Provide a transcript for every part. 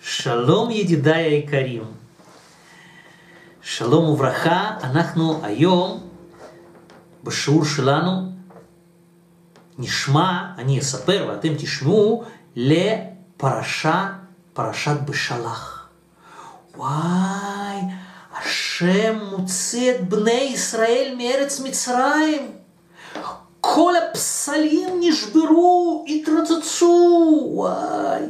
שלום ידידיי היקרים. שלום וברכה, אנחנו היום בשיעור שלנו נשמע, אני אספר ואתם תשמעו לפרשה, פרשת בשלח. וואי, השם מוציא את בני ישראל מארץ מצרים. כל הפסלים נשברו, התרוצצו, וואי.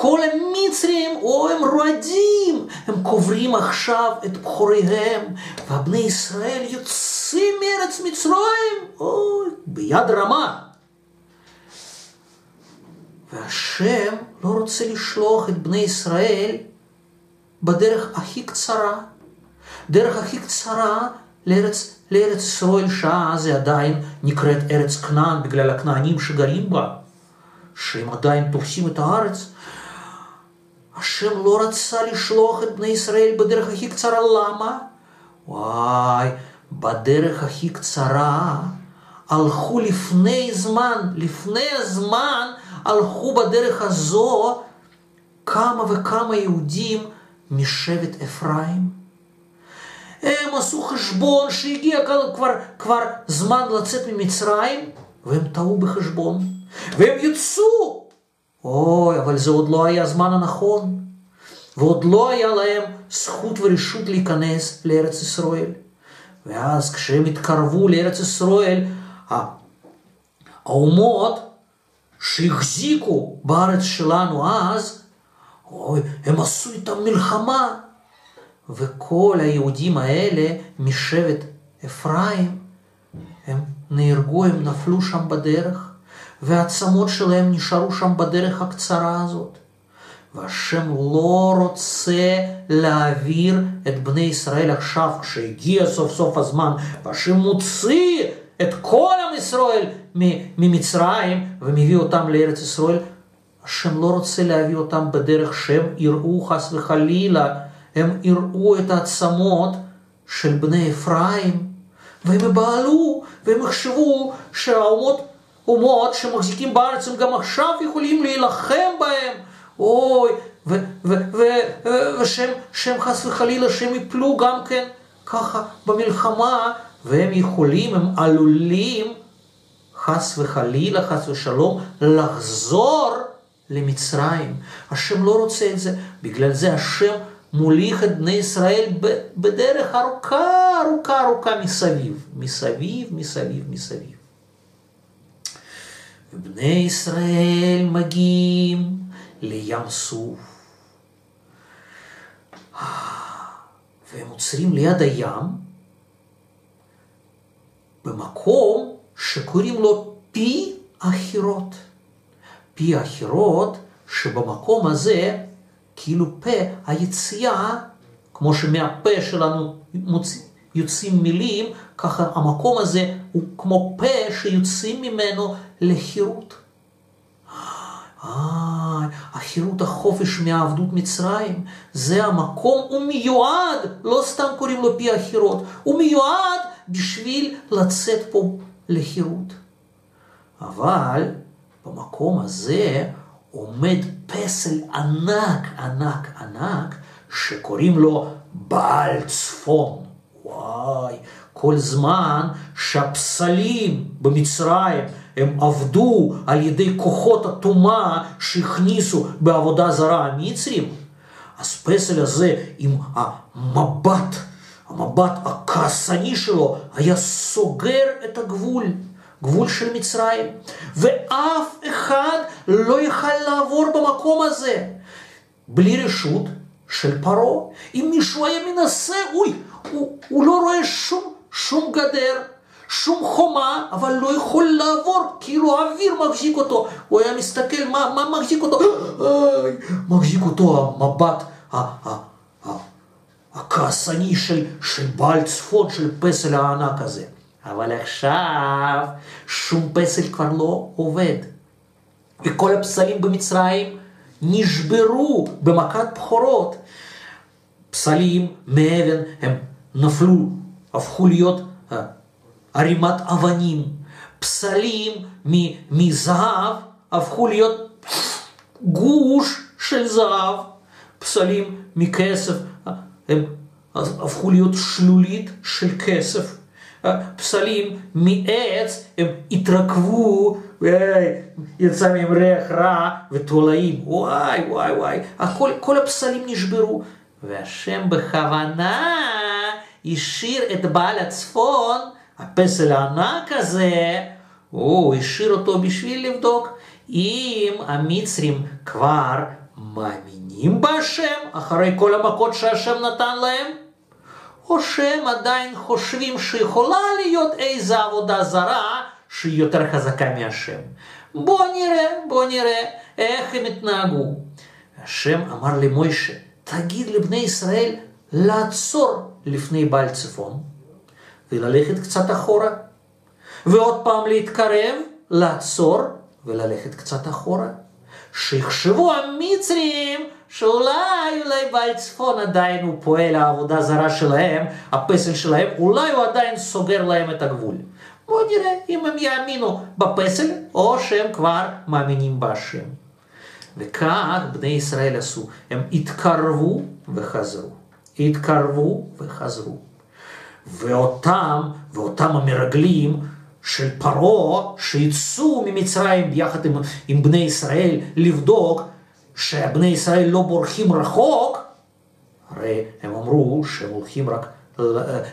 כל המצרים, או הם רועדים, הם קוברים עכשיו את בחוריהם, והבני ישראל יוצאים מארץ מצרים, אוי, ביד רמה. והשם לא רוצה לשלוח את בני ישראל בדרך הכי קצרה. דרך הכי קצרה לארץ, לארץ ישראל, שאז זה עדיין נקראת ארץ כנען בגלל הכנענים שגרים בה, שהם עדיין תופסים את הארץ. השם לא רצה לשלוח את בני ישראל בדרך הכי קצרה, למה? וואי, בדרך הכי קצרה הלכו לפני זמן, לפני הזמן הלכו בדרך הזו כמה וכמה יהודים משבט אפרים. הם עשו חשבון שהגיע כבר, כבר זמן לצאת ממצרים, והם טעו בחשבון, והם יצאו אוי, אבל זה עוד לא היה הזמן הנכון, ועוד לא היה להם זכות ורשות להיכנס לארץ ישראל. ואז כשהם התקרבו לארץ ישראל, האומות שהחזיקו בארץ שלנו אז, אוי, הם עשו איתם מלחמה. וכל היהודים האלה משבט אפרים, הם נהרגו, הם נפלו שם בדרך. והעצמות שלהם נשארו שם בדרך הקצרה הזאת. והשם לא רוצה להעביר את בני ישראל עכשיו, כשהגיע סוף סוף הזמן, והשם מוציא את כל עם ישראל ממצרים ומביא אותם לארץ ישראל, השם לא רוצה להביא אותם בדרך שהם יראו חס וחלילה, הם יראו את העצמות של בני אפרים, והם יבהלו, והם יחשבו שהאומות אומות שמחזיקים בארץ, הם גם עכשיו יכולים להילחם בהם. אוי, ושם חס וחלילה שהם יפלו גם כן ככה במלחמה, והם יכולים, הם עלולים, חס וחלילה, חס ושלום, לחזור למצרים. השם לא רוצה את זה, בגלל זה השם מוליך את בני ישראל בדרך ארוכה, ארוכה, ארוכה מסביב. מסביב, מסביב, מסביב. ובני ישראל מגיעים לים סוף. והם עוצרים ליד הים, במקום שקוראים לו פי החירות. פי החירות, שבמקום הזה, כאילו פה היציאה, כמו שמהפה שלנו יוצאים מילים, ככה המקום הזה הוא כמו פה שיוצאים ממנו לחירות. אה, החירות, החופש מעבדות מצרים, זה המקום, הוא מיועד, לא סתם קוראים לו פי החירות, הוא מיועד בשביל לצאת פה לחירות. אבל במקום הזה עומד פסל ענק, ענק, ענק, שקוראים לו בעל צפון. וואי, כל זמן שהפסלים במצרים הם עבדו על ידי כוחות הטומאה שהכניסו בעבודה זרה המצרים, אז פסל הזה עם המבט, המבט הכעסני שלו, היה סוגר את הגבול. גבול של מצרים, ואף אחד לא יכל לעבור במקום הזה בלי רשות של פרעה. אם מישהו היה מנסה, אוי, הוא, הוא לא רואה שום, שום גדר, שום חומה, אבל לא יכול לעבור, כאילו האוויר מחזיק אותו. הוא היה מסתכל, מה, מה מחזיק אותו? מחזיק אותו המבט הכעסני של, של בעל צפון, של פסל הענק הזה. אבל עכשיו שום פסל כבר לא עובד. וכל הפסלים במצרים נשברו במכת בכורות. פסלים מאבן הם נפלו, הפכו להיות ערימת אבנים. פסלים מזהב הפכו להיות גוש של זהב. פסלים מכסף, הם הפכו להיות שלולית של כסף. פסלים מעץ, הם התרכבו, יצא מהם ריח רע ותולעים, וואי וואי וואי, הכל, כל הפסלים נשברו. והשם בכוונה השאיר את בעל הצפון, הפסל הענק הזה, הוא השאיר אותו בשביל לבדוק אם המצרים כבר מאמינים בהשם, אחרי כל המכות שהשם נתן להם, או שהם עדיין חושבים שיכולה להיות איזו עבודה זרה שהיא יותר חזקה מהשם. בוא נראה, בוא נראה איך הם התנהגו. השם אמר למוישה, תגיד לבני ישראל לעצור לפני בעל צפון וללכת קצת אחורה, ועוד פעם להתקרב, לעצור וללכת קצת אחורה. שיחשבו המצרים שאולי אולי בעל צפון עדיין הוא פועל העבודה זרה שלהם, הפסל שלהם, אולי הוא עדיין סוגר להם את הגבול. בואו נראה אם הם יאמינו בפסל או שהם כבר מאמינים בהשם. וכך בני ישראל עשו, הם התקרבו וחזרו, התקרבו וחזרו. ואותם, ואותם המרגלים של פרעה שיצאו ממצרים ביחד עם, עם בני ישראל לבדוק שבני ישראל לא בורחים רחוק, הרי הם אמרו שהם הולכים רק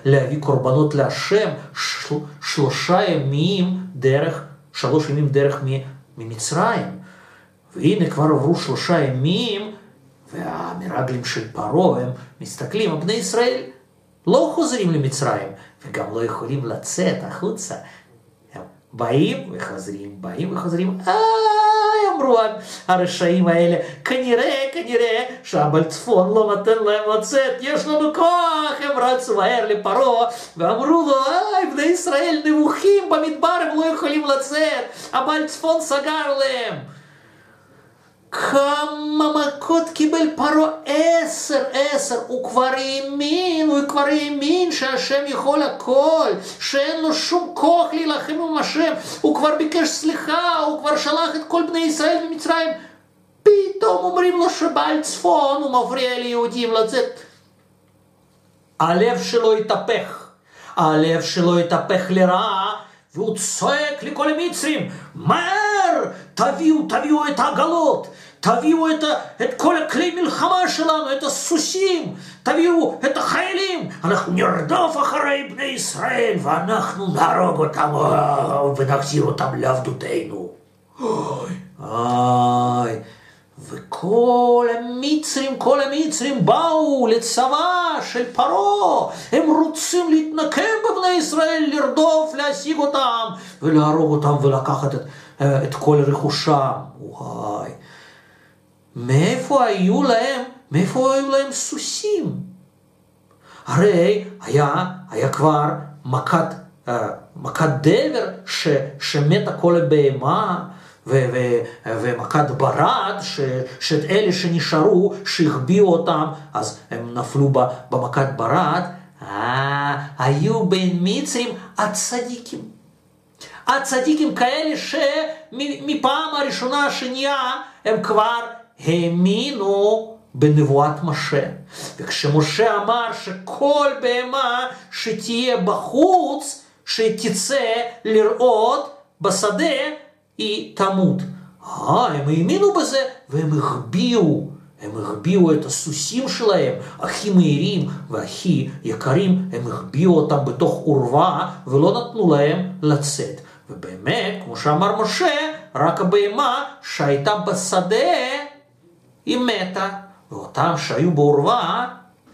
להביא קורבנות להשם של, שלושה ימים דרך, שלוש ימים דרך ממצרים. והנה כבר עברו שלושה ימים, והמרגלים של פרעה, הם מסתכלים, בני ישראל לא חוזרים למצרים, וגם לא יכולים לצאת החוצה. הם באים וחוזרים, באים וחוזרים, איי, אמרו הרשעים האלה, כנראה, כנראה שהבעל צפון לא נותן להם לצאת, יש לנו כוח, הם רצו מהר לפרעה, ואמרו לו, איי, בני ישראל נבוכים במדבר, הם לא יכולים לצאת, הבעל צפון סגר להם. כמה מכות קיבל פרעה? עשר, עשר. הוא כבר האמין, הוא כבר האמין שהשם יכול הכל, שאין לו שום כוח להילחם עם השם. הוא כבר ביקש סליחה, הוא כבר שלח את כל בני ישראל ממצרים. פתאום אומרים לו שבעל צפון הוא מפריע ליהודים לצאת. הלב שלו התהפך. הלב שלו התהפך לרעה, והוא צועק לכל המצרים, מהר, תביאו, תביאו את העגלות, תביאו את, את כל הכלי מלחמה שלנו, את הסוסים, תביאו את החיילים, אנחנו נרדוף אחרי בני ישראל ואנחנו נהרוג אותם ונחזיר אותם לעבדותנו. אוי, אוי. וכל המצרים, כל המצרים באו לצבא של פרעה, הם רוצים להתנקם בבני ישראל, לרדוף, להשיג אותם ולהרוג אותם ולקחת את, את כל רכושם. וואי. מאיפה היו להם, מאיפה היו להם סוסים? הרי היה, היה כבר מכת, uh, מכת דבר ש, שמתה כל הבהמה, ו, ו, ומכת ברד, ש, שאת אלה שנשארו, שהחביאו אותם, אז הם נפלו במכת ברד, אה, היו בין מצרים הצדיקים. הצדיקים כאלה שמפעם הראשונה, השנייה, הם כבר האמינו בנבואת משה. וכשמשה אמר שכל בהמה שתהיה בחוץ, שתצא לראות בשדה, היא תמות. אה, הם האמינו בזה, והם החביאו, הם החביאו את הסוסים שלהם, הכי מהירים והכי יקרים, הם החביאו אותם בתוך עורווה, ולא נתנו להם לצאת. ובאמת, כמו שאמר משה, רק הבהמה שהייתה בשדה היא מתה, ואותם שהיו בעורווה,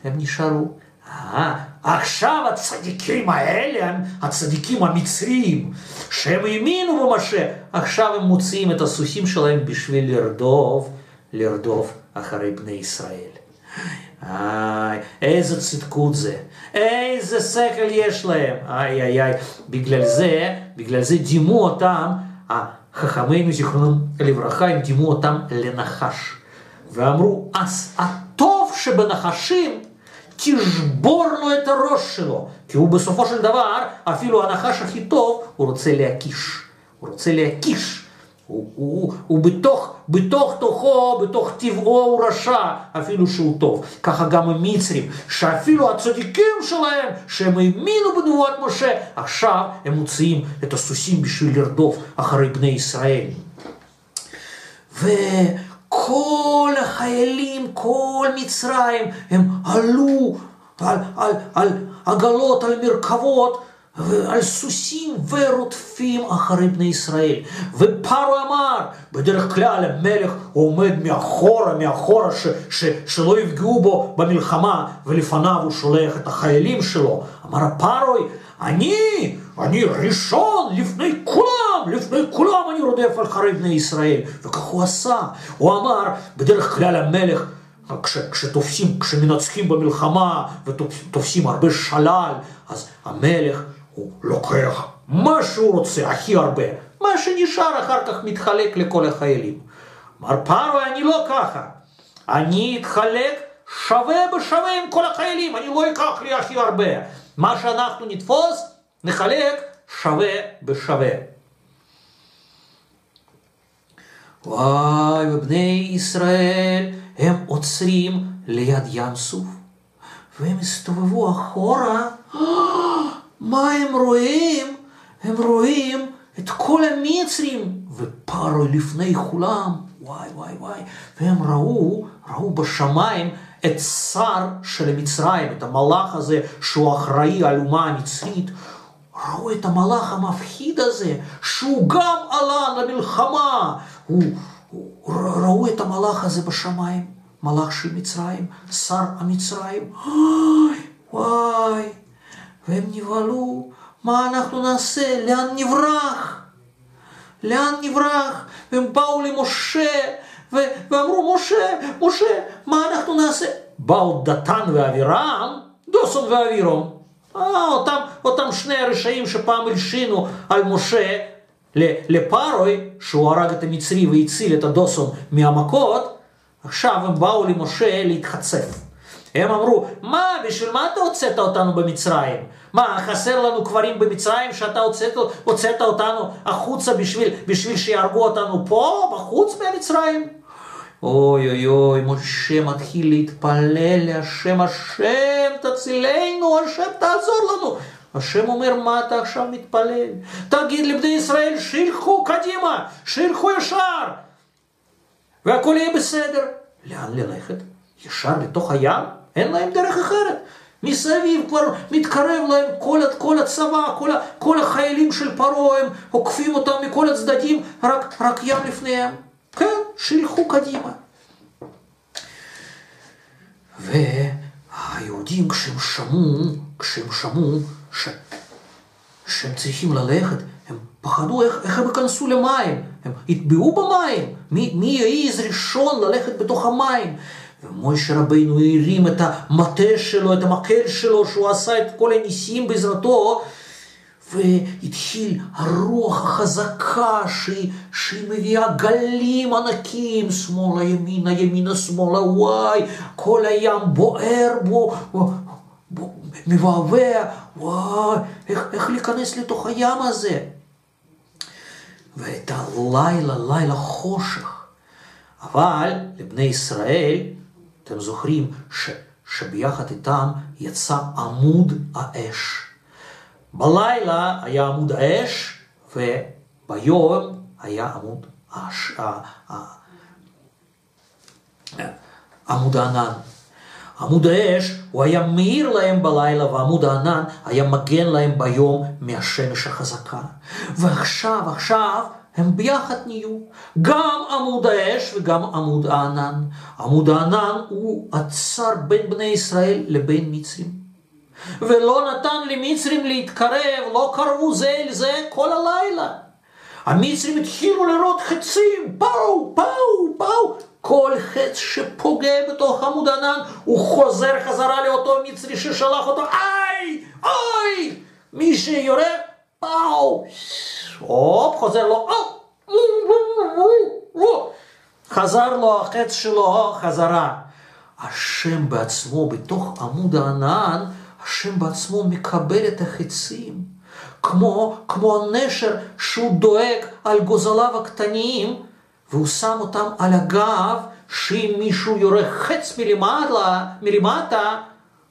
הם נשארו. אה, עכשיו הצדיקים האלה, הם הצדיקים המצריים, שהם האמינו במשה, עכשיו הם מוציאים את הסוסים שלהם בשביל לרדוף, לרדוף אחרי בני ישראל. איי, איזה צדקות זה, איזה שכל יש להם, איי איי איי, בגלל זה, בגלל זה דימו אותם, חכמינו זיכרונם לברכה, הם דימו אותם לנחש. ואמרו, אז הטוב שבנחשים תשבור לו את הראש שלו, כי הוא בסופו של דבר, אפילו הנחש הכי טוב, הוא רוצה להקיש. הוא רוצה להקיש הוא, הוא, הוא בתוך, בתוך תוכו, בתוך טבעו הוא רשע, אפילו שהוא טוב. ככה גם המצרים, שאפילו הצדיקים שלהם, שהם האמינו בנבואת משה, עכשיו הם מוציאים את הסוסים בשביל לרדוף אחרי בני ישראל. וכל החיילים, כל מצרים, הם עלו על, על, על עגלות, על מרכבות, על סוסים ורודפים אחרי בני ישראל. ופרו אמר, בדרך כלל המלך עומד מאחורה, מאחורה, ש, ש, שלא יפגעו בו במלחמה, ולפניו הוא שולח את החיילים שלו. אמר פרוי, אני, אני ראשון לפני כולם, לפני כולם אני רודף אחרי בני ישראל. וכך הוא עשה. הוא אמר, בדרך כלל המלך כש, כשתופסים, כשמנצחים במלחמה ותופסים הרבה שלל, אז המלך הוא לוקח מה שהוא רוצה, הכי הרבה. מה שנשאר אחר כך מתחלק לכל החיילים. אמר פרעה, אני לא ככה. אני אתחלק שווה בשווה עם כל החיילים, אני לא אקח לי הכי הרבה. מה שאנחנו נתפוס, נחלק שווה בשווה. וואי, ובני ישראל הם עוצרים ליד ים סוף, והם הסתובבו אחורה. מה הם רואים? הם רואים את כל המצרים, ופרו לפני כולם, וואי וואי וואי, והם ראו, ראו בשמיים את שר של מצרים, את המלאך הזה שהוא אחראי על אומה המצרית. ראו את המלאך המפחיד הזה, שהוא גם עלה למלחמה. הוא, ראו את המלאך הזה בשמיים, מלאך של מצרים, שר המצרים. וואי, והם נבהלו, מה אנחנו נעשה? לאן נברח? לאן נברח? והם באו למשה ואמרו, משה, משה, מה אנחנו נעשה? באו דתן ואבירם, דוסון ואבירום, אה, אותם, אותם שני הרשעים שפעם הלשינו על משה לפרוי, שהוא הרג את המצרי והציל את הדוסון מהמכות, עכשיו הם באו למשה להתחצף. הם אמרו, מה, בשביל מה אתה הוצאת אותנו במצרים? מה, חסר לנו קברים במצרים שאתה הוצאת, הוצאת אותנו החוצה בשביל, בשביל שיהרגו אותנו פה, בחוץ במצרים? אוי אוי אוי, משה מתחיל להתפלל להשם, השם תצילנו, השם תעזור לנו. השם אומר, מה אתה עכשיו מתפלל? תגיד לבני ישראל, שילכו קדימה, שילכו ישר, והכל יהיה בסדר. לאן ללכת? ישר לתוך הים? אין להם דרך אחרת. מסביב כבר מתקרב להם כל, כל הצבא, כל, כל החיילים של פרעה, הם עוקפים אותם מכל הצדדים, רק, רק ים לפניהם. כן, שילכו קדימה. והיהודים כשהם שמעו, כשהם שמעו ש... שהם צריכים ללכת, הם פחדו איך, איך הם ייכנסו למים, הם יטבעו במים, מי, מי יעז ראשון ללכת בתוך המים. ומוישה רבינו הרים את המטה שלו, את המקל שלו, שהוא עשה את כל הניסים בעזרתו, והתחיל הרוח החזקה שהיא, שהיא מביאה גלים ענקים, שמאלה ימינה, ימינה שמאלה, וואי, כל הים בוער בו, מבעבע, וואי, איך, איך להיכנס לתוך הים הזה? והייתה לילה, לילה חושך. אבל לבני ישראל אתם זוכרים ש, שביחד איתם יצא עמוד האש. בלילה היה עמוד האש, וביום היה עמוד האש, עמוד הענן. עמוד האש, הוא היה מאיר להם בלילה, ועמוד הענן היה מגן להם ביום מהשמש החזקה. ועכשיו, עכשיו, הם ביחד נהיו. גם עמוד האש וגם עמוד הענן. עמוד הענן הוא עצר בין בני ישראל לבין מצרים. ולא נתן למצרים להתקרב, לא קרבו זה אל זה כל הלילה. המצרים התחילו לראות חצים, פאו, פאו, פאו. כל חץ שפוגע בתוך עמוד ענן, הוא חוזר חזרה לאותו מצרי ששלח אותו, איי, איי, מי שיורה פאו, הופ, חוזר לו, הופ, חזר לו החץ שלו חזרה. השם בעצמו, בתוך עמוד הענן, השם בעצמו מקבל את החצים, כמו, כמו הנשר שהוא דואג על גוזליו הקטנים, והוא שם אותם על הגב, שאם מישהו יורה חץ מלמעלה, מלמטה,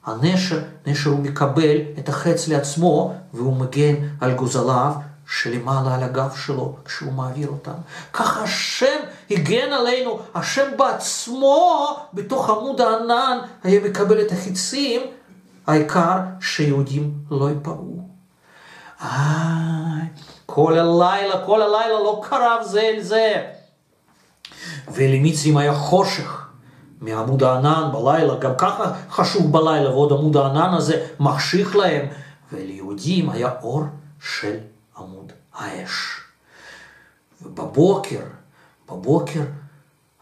הנשר, נשר הוא מקבל את החץ לעצמו, והוא מגן על גוזליו שלמעלה על הגב שלו כשהוא מעביר אותם. ככה השם הגן עלינו, השם בעצמו בתוך עמוד הענן היה מקבל את החיצים, העיקר שיהודים לא ייפגעו. כל הלילה, כל הלילה לא קרב זה אל זה. ולמצרים היה חושך מעמוד הענן בלילה, גם ככה חשוב בלילה, ועוד עמוד הענן הזה מחשיך להם, וליהודים היה אור של עמוד האש. ובבוקר, בבוקר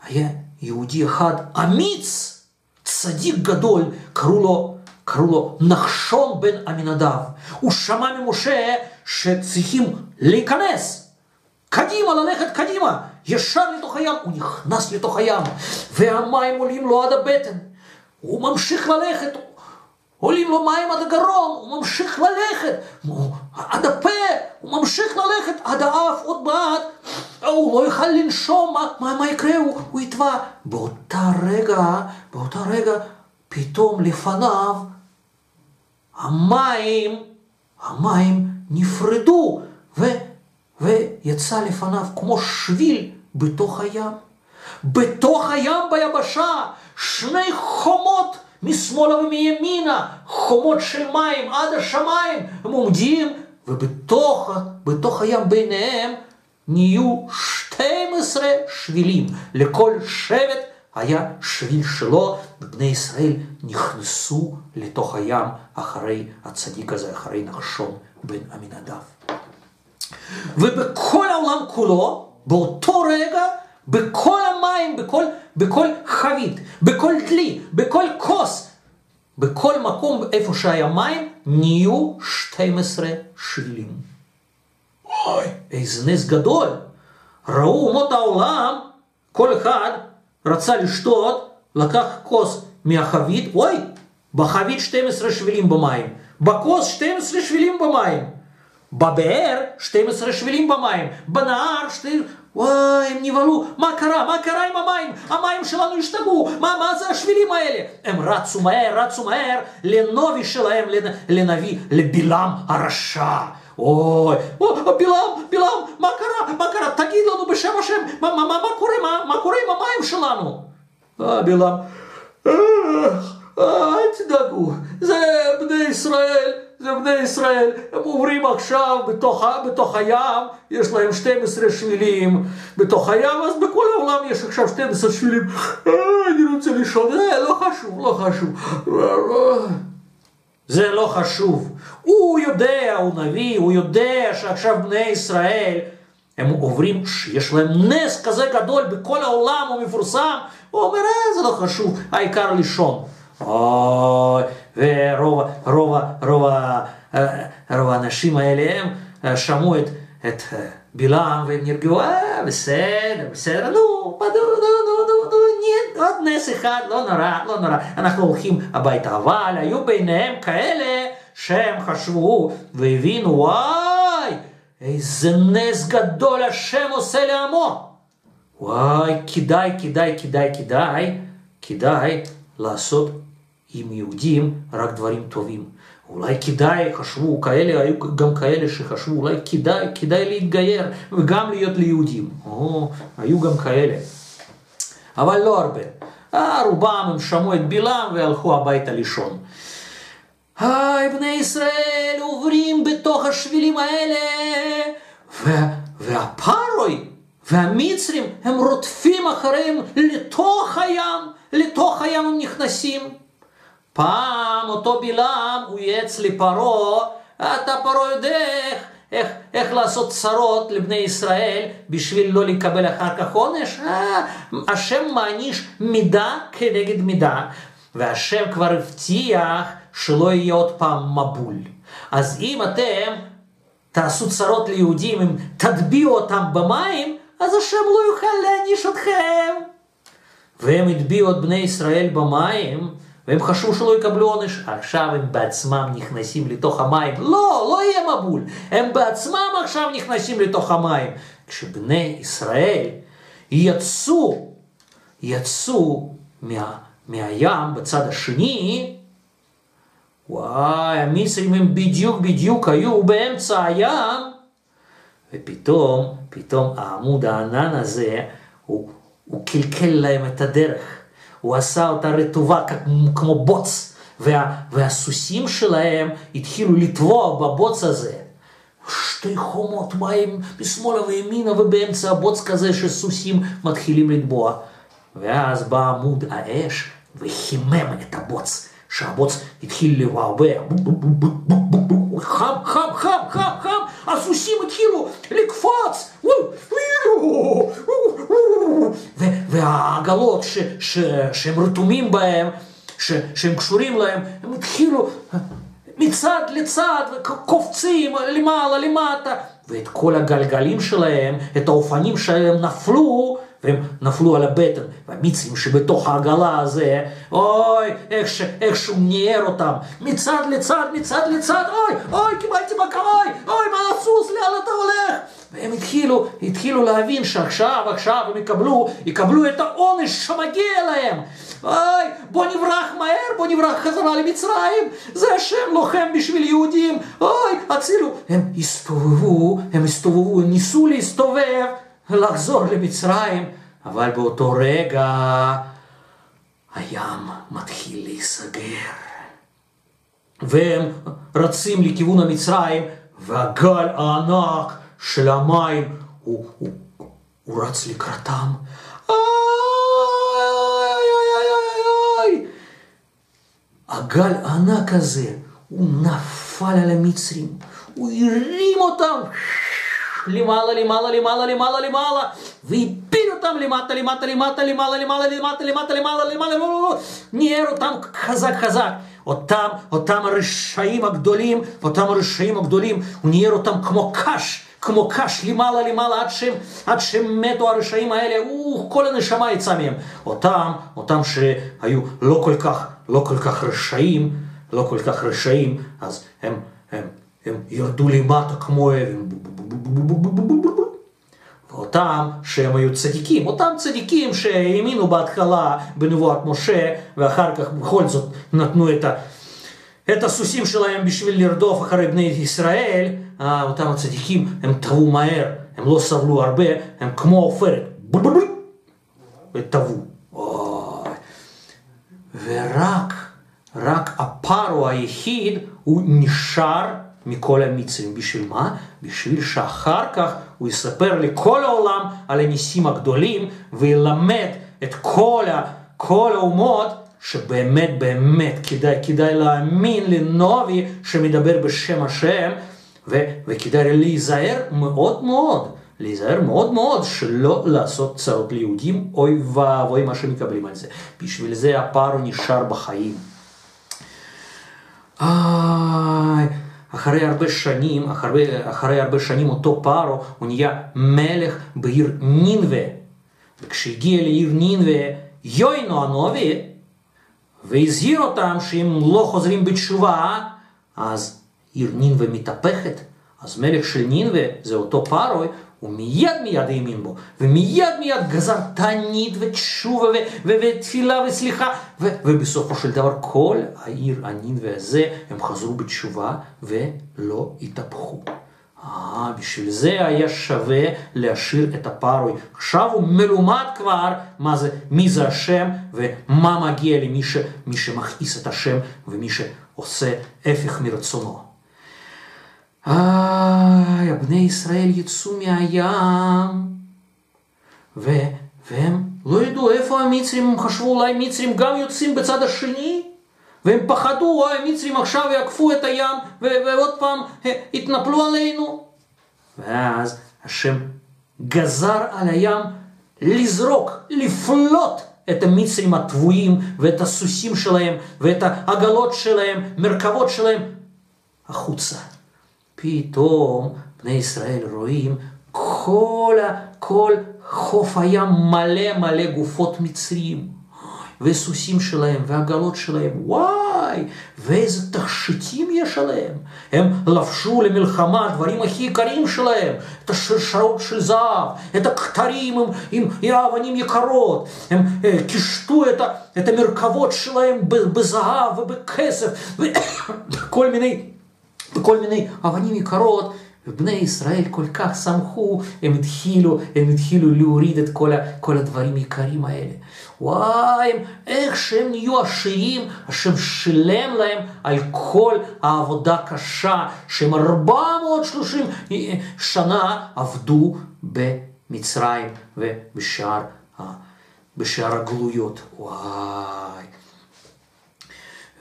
היה יהודי אחד אמיץ, צדיק גדול, קראו לו, קראו לו נחשון בן עמינדב. הוא שמע ממשה שצריכים להיכנס, קדימה, ללכת קדימה, ישר לתוך הים. הוא נכנס לתוך הים, והמים עולים לו עד הבטן. הוא ממשיך ללכת, עולים לו מים עד הגרון, הוא ממשיך ללכת, עד הפה, הוא ממשיך ללכת עד האף, עוד מעט, הוא לא יוכל לנשום, מה, מה, מה יקרה? הוא, הוא יטבע. באותה רגע, באותה רגע, פתאום לפניו, המים, המים נפרדו, ו, ויצא לפניו כמו שביל בתוך הים. בתוך הים ביבשה, שני חומות משמאלה ומימינה, חומות של מים עד השמיים, הם עומדים, ובתוך בתוך הים ביניהם נהיו 12 שבילים. לכל שבט היה שביל שלו, ובני ישראל נכנסו לתוך הים אחרי הצדיק הזה, אחרי נחשון בן עמינדב. ובכל העולם כולו, באותו רגע, בכל המים, בכל, בכל חבית, בכל דלי, בכל כוס, בכל מקום איפה שהיה מים, נהיו 12 שבילים. אוי, איזה נס גדול. ראו אומות העולם, כל אחד רצה לשתות, לקח כוס מהחבית, אוי, בחבית 12 שבילים במים, בכוס 12 שבילים במים, בבאר 12 שבילים במים, בנהר 12... וואי, הם נבהלו, מה קרה? מה קרה עם המים? המים שלנו השתגעו, מה, מה זה השבילים האלה? הם רצו מהר, רצו מהר לנובי שלהם, לנביא, לבלעם הרשע. אוי, או, בלעם, בלעם, מה קרה? מה קרה? תגיד לנו בשם השם, מה, מה, מה, מה קורה? מה, מה קורה עם המים שלנו? אה, בלעם, אל תדאגו, זה בני ישראל. זה בני ישראל, הם עוברים עכשיו בתוך, בתוך הים, יש להם 12 שבילים בתוך הים, אז בכל העולם יש עכשיו 12 שבילים. אני רוצה לישון, לא חשוב, לא חשוב. זה לא חשוב. הוא יודע, הוא נביא, הוא יודע שעכשיו בני ישראל, הם עוברים, יש להם נס כזה גדול בכל העולם, הוא מפורסם, הוא אומר, אה, זה לא חשוב, העיקר לישון. אוי, ורוב רוב, רוב, רוב האנשים האלה הם שמעו את, את בלעם והם נרגעו, אה, בסדר, בסדר, נו, נו, נו, נו, נו, נו, עוד נס אחד, לא נורא, לא נורא, אנחנו הולכים הביתה, אבל היו ביניהם כאלה שהם חשבו והבינו, וואי, איזה נס גדול השם עושה לעמו. וואי, כדאי, כדאי, כדאי, כדאי, כדאי לעשות עם יהודים רק דברים טובים. אולי כדאי, חשבו, כאלה, היו גם כאלה שחשבו, אולי כדאי, כדאי להתגייר וגם להיות ליהודים. או, היו גם כאלה. אבל לא הרבה. אה, רובם הם שמעו את בלעם והלכו הביתה לישון. היי, בני ישראל עוברים בתוך השבילים האלה, והפרוי והמצרים הם רודפים אחריהם לתוך הים, לתוך הים הם נכנסים. פעם אותו בלעם הוא ייעץ לפרעה, אתה פרעה יודע איך, איך, איך לעשות צרות לבני ישראל בשביל לא לקבל אחר כך עונש? אה, השם מעניש מידה כנגד מידה, והשם כבר הבטיח שלא יהיה עוד פעם מבול. אז אם אתם תעשו צרות ליהודים, אם תטביעו אותם במים, אז השם לא יוכל להעניש אתכם. והם הטביעו את בני ישראל במים, והם חשבו שלא יקבלו עונש, עכשיו הם בעצמם נכנסים לתוך המים. לא, לא יהיה מבול, הם בעצמם עכשיו נכנסים לתוך המים. כשבני ישראל יצאו, יצאו מה, מהים בצד השני, וואי, המצרים הם בדיוק בדיוק היו באמצע הים, ופתאום, פתאום העמוד הענן הזה, הוא, הוא קלקל להם את הדרך. הוא עשה אותה רטובה כמו בוץ, וה, והסוסים שלהם התחילו לטבוע בבוץ הזה. שתי חומות מים משמאלה וימינה ובאמצע הבוץ כזה שסוסים מתחילים לטבוע. ואז בא עמוד האש וחימם את הבוץ, שהבוץ התחיל לבעבע. חם, חם, חם, חם, חם, הסוסים התחילו לקפוץ. והעגלות שהם רתומים בהם, שהם קשורים להם, הם התחילו מצד לצד, קופצים למעלה, למטה, ואת כל הגלגלים שלהם, את האופנים שלהם נפלו, והם נפלו על הבטן, והמיצים שבתוך העגלה הזה, אוי, איך, ש, איך שהוא ניער אותם, מצד לצד, מצד לצד, אוי, אוי, קיבלתי מכה, אוי, אוי, מה הסוס, לאן אתה הולך? והם התחילו, התחילו להבין שעכשיו, עכשיו הם יקבלו, יקבלו את העונש שמגיע להם. אוי, בוא נברח מהר, בוא נברח חזרה למצרים, זה השם לוחם בשביל יהודים, אוי, הצילו. הם הסתובבו, הם הסתובבו, ניסו להסתובב, לחזור למצרים, אבל באותו רגע הים מתחיל להיסגר. והם רצים לכיוון המצרים, והגל הענק של המים, הוא, הוא, הוא רץ לקראתם. הגל הענק הזה, הוא נפל על המצרים, הוא הרים אותם למעלה, למעלה, למעלה, למעלה, למעלה, והפיל אותם למטה, למטה, למטה, למעלה, למעלה, למטה, למטה, למעלה, למעלה, ניער אותם חזק חזק. אותם, אותם הרשעים הגדולים, אותם הרשעים הגדולים, הוא ניער אותם כמו קש. כמו קש למעלה למעלה עד שהם, עד שהם מתו הרשעים האלה, הוא, כל הנשמה יצאה מהם. אותם, אותם שהיו לא כל כך, לא כל כך רשעים, לא כל כך רשעים, אז הם, הם, הם ירדו למטה כמו אבן. ואותם שהם היו צדיקים, אותם צדיקים שהאמינו בהתחלה בנבואת משה, ואחר כך בכל זאת נתנו את, ה, את הסוסים שלהם בשביל לרדוף אחרי בני ישראל, אותם הצדיקים, הם טבעו מהר, הם לא סבלו הרבה, הם כמו עופרת, וטבעו. ורק, רק הפרו היחיד, הוא נשאר מכל המצרים. בשביל מה? בשביל שאחר כך הוא יספר לכל העולם על הניסים הגדולים וילמד את כל, ה, כל האומות שבאמת באמת כדאי, כדאי להאמין לנובי שמדבר בשם השם ו, וכדאי להיזהר מאוד מאוד, להיזהר מאוד מאוד שלא לעשות צרות ליהודים, אוי ואבוי מה שמקבלים על זה. בשביל זה הפרו נשאר בחיים. איי... אחרי הרבה שנים, אחרי, אחרי הרבה שנים אותו פארו, הוא נהיה מלך בעיר נינווה. וכשהגיע לעיר נינווה, יוינו הנובי, והזהיר אותם שאם לא חוזרים בתשובה, אז עיר נינווה מתהפכת. אז מלך של נינווה זה אותו פארוי, הוא מיד מיד האמין בו, ומיד מיד גזר תענית ותשובה ותפילה וסליחה, ובסופו של דבר כל העיר הנינווה הזה, הם חזרו בתשובה ולא התהפכו. אה, בשביל זה היה שווה להשאיר את הפארוי. עכשיו הוא מלומד כבר מה זה, מי זה השם ומה מגיע למי ש, שמכעיס את השם ומי שעושה הפך מרצונו. איי, בני ישראל יצאו מהים, ו, והם לא ידעו איפה המצרים, הם חשבו אולי מצרים גם יוצאים בצד השני, והם פחדו, וואי, המצרים עכשיו יעקפו את הים, ועוד פעם יתנפלו עלינו. ואז השם גזר על הים לזרוק, לפלוט את המצרים הטבועים, ואת הסוסים שלהם, ואת העגלות שלהם, מרכבות שלהם, החוצה. פתאום בני ישראל רואים כל, כל חוף הים מלא מלא גופות מצרים. וסוסים שלהם והגלות שלהם, וואי, ואיזה תכשיטים יש עליהם. הם לבשו למלחמה דברים הכי יקרים שלהם, את השרשרות של זהב, את הכתרים עם, עם, עם אבנים יקרות, הם אה, קישטו את, את המרכבות שלהם בזהב ובכסף, וכל מיני, וכל מיני אבנים יקרות. ובני ישראל כל כך שמחו, הם התחילו, הם התחילו להוריד את כל, כל הדברים היקרים האלה. וואי, איך שהם נהיו עשירים, השם שילם להם על כל העבודה הקשה שהם 430 שנה עבדו במצרים ובשאר בשאר הגלויות. וואי.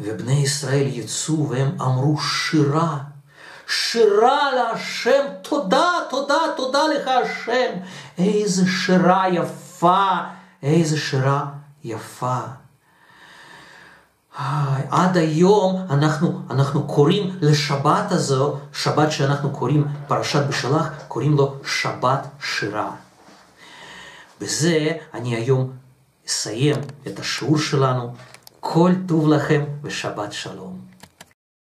ובני ישראל יצאו והם אמרו שירה. שירה להשם, תודה, תודה, תודה לך השם. איזה שירה יפה, איזה שירה יפה. עד היום אנחנו, אנחנו קוראים לשבת הזו, שבת שאנחנו קוראים פרשת בשלח, קוראים לו שבת שירה. בזה אני היום אסיים את השיעור שלנו. כל טוב לכם ושבת שלום.